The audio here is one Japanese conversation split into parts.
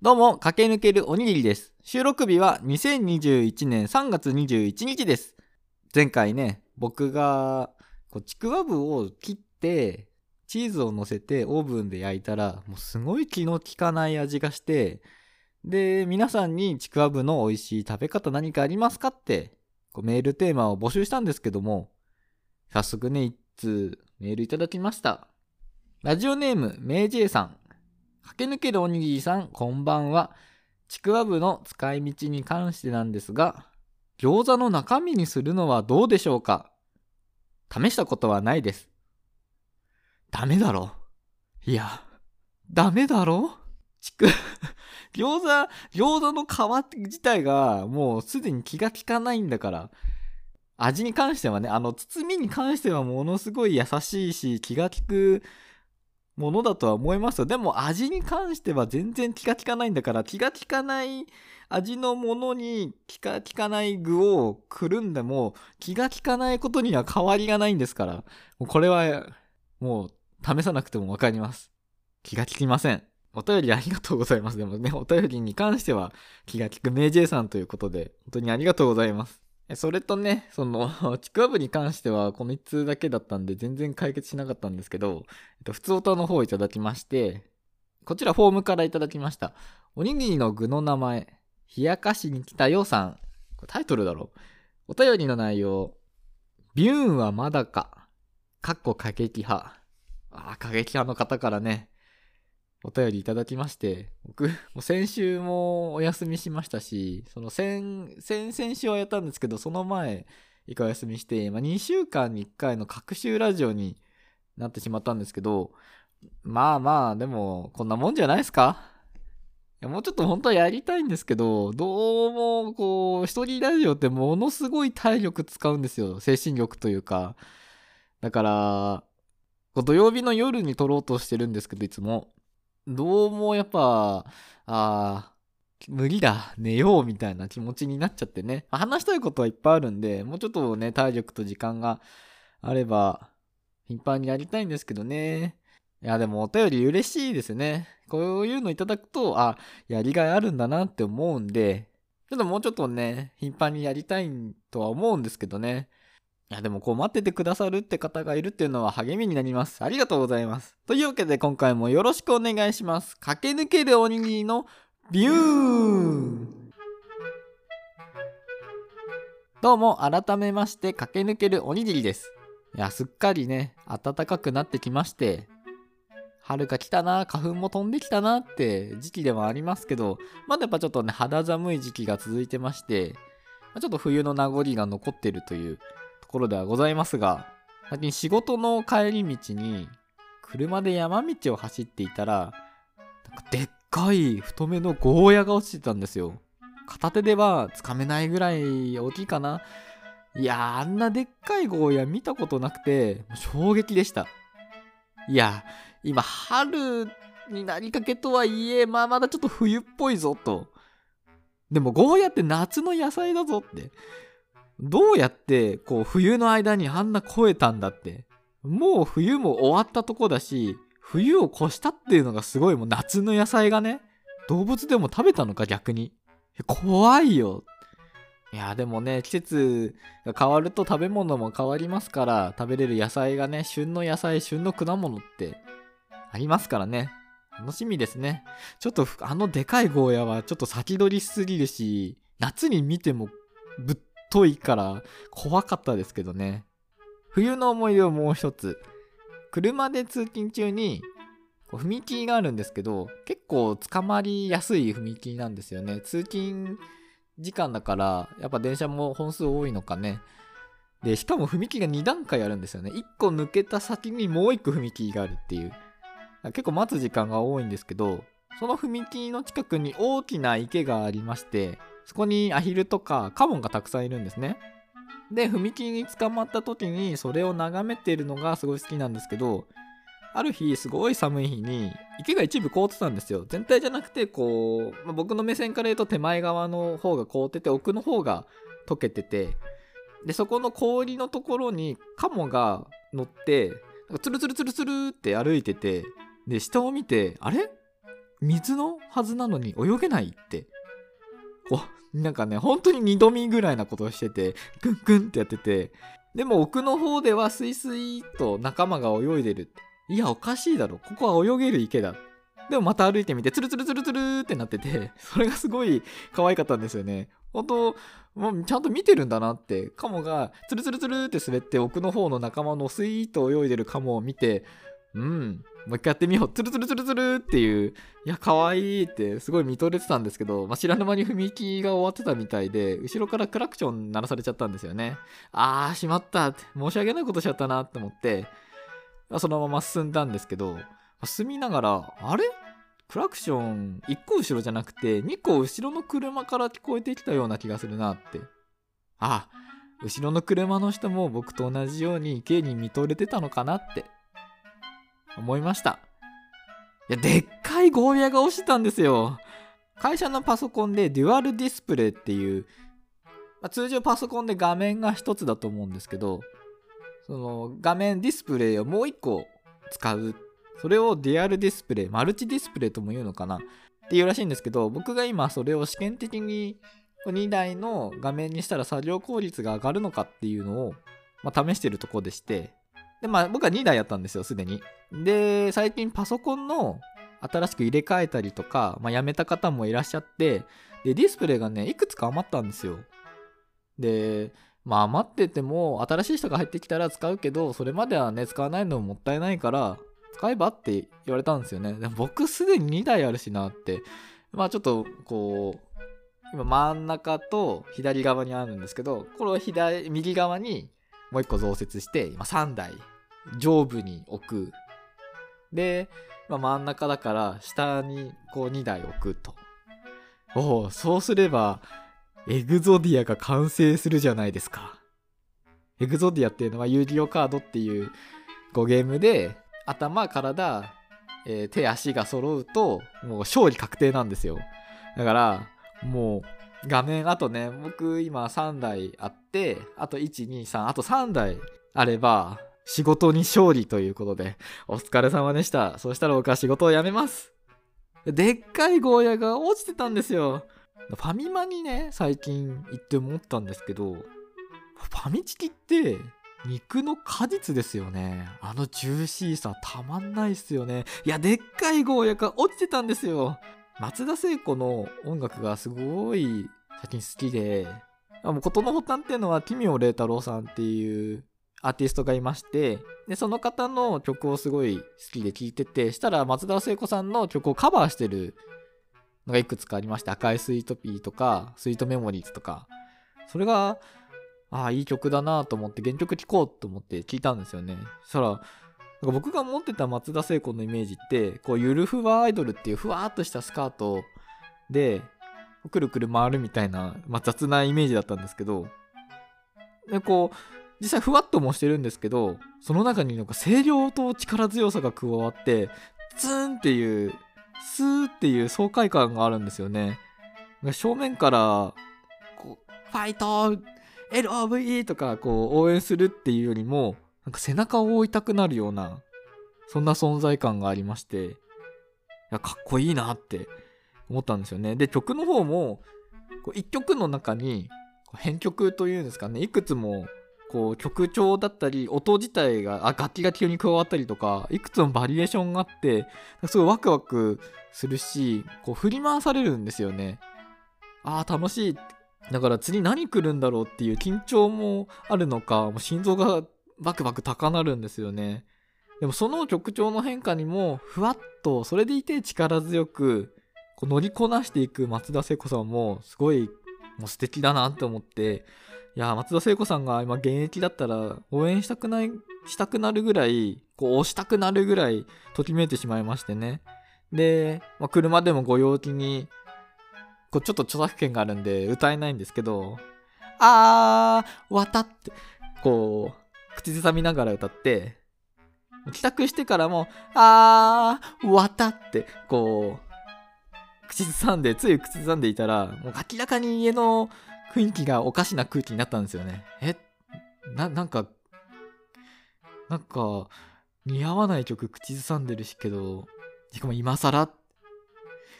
どうも、駆け抜けるおにぎりです。収録日は2021年3月21日です。前回ね、僕がこうちくわぶを切って、チーズを乗せてオーブンで焼いたら、もうすごい気の利かない味がして、で、皆さんにちくわぶの美味しい食べ方何かありますかって、こうメールテーマを募集したんですけども、早速ね、一通メールいただきました。ラジオネーム、めいじいさん。駆け抜けるおにぎりさん、こんばんは。ちくわぶの使い道に関してなんですが、餃子の中身にするのはどうでしょうか？試したことはないです。ダメだろ？いや、ダメだろ？ちく、餃子、餃子の皮自体がもうすでに気が利かないんだから、味に関してはね、あの、包みに関してはものすごい優しいし、気が利くものだとは思いますよ。でも味に関しては全然気が利かないんだから、気が利かない味のものに気が利かない具をくるんでも、気が利かないことには変わりがないんですから、もうこれはもう試さなくてもわかります。気が利きません。お便りありがとうございます。でもね、お便りに関しては気が利く名 J さんということで、本当にありがとうございます。それとね、その、ちくわぶに関してはこの1通だけだったんで全然解決しなかったんですけど、えっと、普通歌の方をいただきまして、こちらフォームからいただきました。おにぎりの具の名前、冷やかしに来たよさん。これタイトルだろ？お便りの内容、ビューンはまだか。かっこ過激派。ああ、過激派の方からね、お便りいただきまして、僕、も先週もお休みしましたし、その先、先々週はやったんですけど、その前、一回お休みして、まあ、2週間に1回の各週ラジオになってしまったんですけど、まあまあ、でも、こんなもんじゃないですか？いやもうちょっと本当はやりたいんですけど、どうも、こう、一人ラジオってものすごい体力使うんですよ。精神力というか。だから、土曜日の夜に撮ろうとしてるんですけど、いつも。どうもやっぱ、あー無理だ、寝ようみたいな気持ちになっちゃってね。話したいことはいっぱいあるんで、もうちょっとね、体力と時間があれば、頻繁にやりたいんですけどね。いや、でもお便り嬉しいですね。こういうのいただくと、あ、やりがいあるんだなって思うんで、ちょっともうちょっとね、頻繁にやりたいとは思うんですけどね。いや、でもこう待っててくださるって方がいるっていうのは励みになります。ありがとうございます。というわけで今回もよろしくお願いします。駆け抜けるおにぎりのビューどうも、改めまして、駆け抜けるおにぎりです。いや、すっかりね、暖かくなってきまして、春が来たな、花粉も飛んできたなって時期ではありますけど、まだやっぱちょっとね、肌寒い時期が続いてまして、ちょっと冬の名残が残ってるというところではございますが、最近仕事の帰り道に、車で山道を走っていたら、なんかでっかい太めのゴーヤが落ちてたんですよ。片手ではつかめないぐらい大きいかな。いや、あんなでっかいゴーヤ見たことなくて、衝撃でした。いや、今、春になりかけとはいえ、まあまだちょっと冬っぽいぞと。でも、ゴーヤって夏の野菜だぞって。どうやって、こう、冬の間にあんな超えたんだって。もう冬も終わったとこだし、冬を越したっていうのがすごい、もう夏の野菜がね、動物でも食べたのか逆に。怖いよ。いや、でもね、季節が変わると食べ物も変わりますから、食べれる野菜がね、旬の野菜、旬の果物ってありますからね。楽しみですね。ちょっと、あのでかいゴーヤはちょっと先取りしすぎるし、夏に見てもぶっといから怖かったですけどね。冬の思い出をもう一つ。車で通勤中に、踏切があるんですけど、結構捕まりやすい踏切なんですよね。通勤時間だから、やっぱ電車も本数多いのかね。で、しかも踏切が2段階あるんですよね。1個抜けた先にもう1個踏切があるっていう。結構待つ時間が多いんですけど、その踏切の近くに大きな池がありまして、そこにアヒルとかカモンがたくさんいるんですね。で、踏切に捕まった時にそれを眺めているのがすごい好きなんですけど、ある日、すごい寒い日に、池が一部凍ってたんですよ。全体じゃなくて、こう、まあ僕の目線から言うと手前側の方が凍ってて、奥の方が溶けてて、で、そこの氷のところにカモが乗って、なんかツルツルツルツルって歩いてて、で、下を見て、あれ？水のはずなのに泳げないって。なんかね、本当に二度見ぐらいなことをしてて、クンクンってやってて、でも奥の方ではスイスイと仲間が泳いでる。いや、おかしいだろ。ここは泳げる池だ。でもまた歩いてみて、ツルツルツルツルってなってて、それがすごい可愛かったんですよね。本当もうちゃんと見てるんだなって、カモがツルツルツルって滑って奥の方の仲間のスイート泳いでるカモを見て、うん、もう一回やってみよう。ツルツルツルツルっていう、いや、可愛いってすごい見とれてたんですけど、まあ、知らぬ間に踏切が終わってたみたいで、後ろからクラクション鳴らされちゃったんですよね。あー、しまったって、申し訳ないことしちゃったなって思って、そのまま進んだんですけど、進みながら、あれ？クラクション1個後ろじゃなくて2個後ろの車から聞こえてきたような気がするなって。あ、後ろの車の人も僕と同じように池に見とれてたのかなって思いました。いや、でっかいゴーヤが落ちてたんですよ。会社のパソコンでデュアルディスプレイっていう、まあ、通常パソコンで画面が一つだと思うんですけど、その画面ディスプレイをもう一個使う。それをデュアルディスプレイ、マルチディスプレイとも言うのかな？っていうらしいんですけど、僕が今それを試験的に2台の画面にしたら作業効率が上がるのかっていうのを、まあ、試してるとこでして、で、まあ僕は2台やったんですよ、すでに。で、最近パソコンの新しく入れ替えたりとか、まあ、やめた方もいらっしゃって、で、ディスプレイがね、いくつか余ったんですよ。で、まあ余ってても、新しい人が入ってきたら使うけど、それまではね、使わないのももったいないから、使えばって言われたんですよね。で僕すでに2台あるしなって。まあちょっと、こう、今真ん中と左側にあるんですけど、これを左、右側にもう1個増設して、今3台上部に置く。で、まあ、真ん中だから下にこう2台置くと。おお、そうすれば、エグゾディアが完成するじゃないですか。エグゾディアっていうのは遊戯王カードっていうこうゲームで頭、体、えー、手、足が揃うともう勝利確定なんですよ。だから、もう画面あとね、僕今3台あって、あと1、2、3、あと3台あれば、仕事に勝利ということで、お疲れ様でした。そしたら僕は仕事を辞めます。でっかいゴーヤが落ちてたんですよ。ファミマにね、最近行って思ったんですけど、ファミチキって肉の果実ですよね。あのジューシーさたまんないっすよね。いや、でっかいゴーヤが落ちてたんですよ。松田聖子の音楽がすごい最近好きで、もう事の発端っていうのは、奇妙麗太郎さんっていうアーティストがいまして、で、その方の曲をすごい好きで聴いてて、したら松田聖子さんの曲をカバーしてるのがいくつかありまして、赤いスイートピーとか、スイートメモリーズとか、それが、ああ、いい曲だなと思って原曲聴こうと思って聴いたんですよね。そしたら、なんか僕が持ってた松田聖子のイメージって、こう、ゆるふわアイドルっていうふわーっとしたスカートで、くるくる回るみたいな、まあ、雑なイメージだったんですけど、で、こう、実際ふわっともしてるんですけど、その中になんか声量と力強さが加わって、ツーンっていう、スーっていう爽快感があるんですよね。正面から、こう、ファイト !LOVE! とか、こう、応援するっていうよりも、なんか背中を追いたくなるような、そんな存在感がありまして、いや、かっこいいなって思ったんですよね。で、曲の方も、こう一曲の中に、編曲というんですかね、いくつもこう曲調だったり音自体があ楽器が急に加わったりとかいくつもバリエーションがあってすごいワクワクするしこう振り回されるんですよねあー楽しいだから次何来るんだろうっていう緊張もあるのかもう心臓がバクバク高鳴るんですよねでもその曲調の変化にもふわっとそれでいて力強くこう乗りこなしていく松田聖子さんもすごいもう素敵だなって思っていや、松田聖子さんが今現役だったら応援したくない、したくなるぐらい、こう押したくなるぐらいときめいてしまいましてね。で、まあ、車でもご陽気に、こうちょっと著作権があるんで歌えないんですけど、あー、渡って、こう、口ずさみながら歌って、帰宅してからも、あー、渡って、こう、口ずさんで、つい口ずさんでいたら、もう明らかに家の雰囲気がおかしな空気になったんですよね。えな、なんか、なんか、似合わない曲口ずさんでるしけど、しかも今更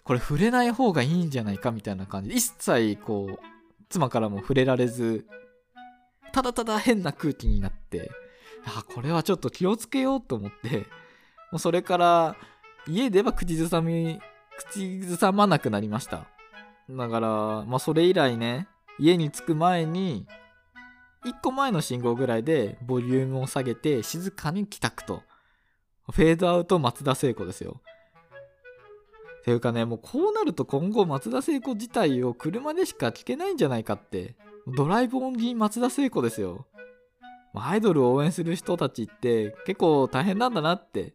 これ触れない方がいいんじゃないかみたいな感じで一切こう妻からも触れられずただただ変な空気になってあこれはちょっと気をつけようと思ってもうそれから家では口ずさみ口ずさまなくなりました。だからまあそれ以来ね家に着く前に1個前の信号ぐらいでボリュームを下げて静かに帰宅と。フェードアウト松田聖子ですよ。ていうかねもうこうなると今後松田聖子自体を車でしか聞けないんじゃないかって。ドライブオンリー松田聖子ですよ。アイドルを応援する人たちって結構大変なんだなって。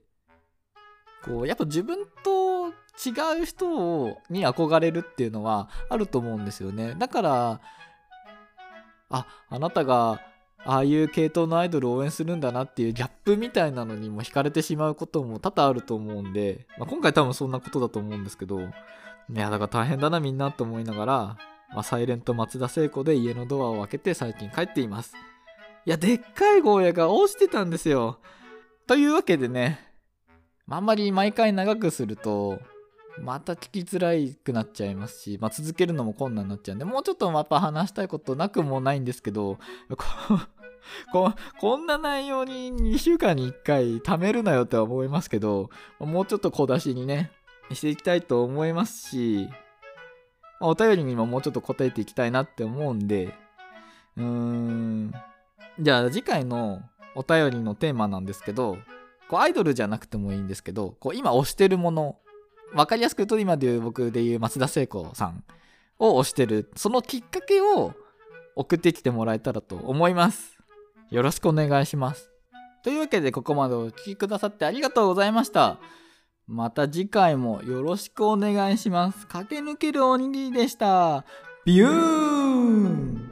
こうやっぱ自分と違う人に憧れるっていうのはあると思うんですよね。だからああなたがああいう系統のアイドルを応援するんだなっていうギャップみたいなのにも惹かれてしまうことも多々あると思うんで、まあ、今回多分そんなことだと思うんですけどいやだから大変だなみんなと思いながら、まあ、サイレント松田聖子で家のドアを開けて最近帰っています。いやでっかいゴーヤが落ちてたんですよ。というわけでね、あ、んまり毎回長くするとまた聞きづらくなっちゃいますし、まあ、続けるのも困難になっちゃうんで、もうちょっとやっぱ話したいことなくもないんですけど、ここんな内容に2週間に1回貯めるなよとは思いますけど、もうちょっと小出しにね、していきたいと思いますし、まお便りにももうちょっと答えていきたいなって思うんで、うーん、じゃあ次回のお便りのテーマなんですけど、こうアイドルじゃなくてもいいんですけど、こう今推してるもの、わかりやすく言うと今で言う僕で言う松田聖子さんを推してる、そのきっかけを送ってきてもらえたらと思います。よろしくお願いします。というわけでここまでお聴きくださってありがとうございました。また次回もよろしくお願いします。駆け抜けるおにぎりでした。ビューン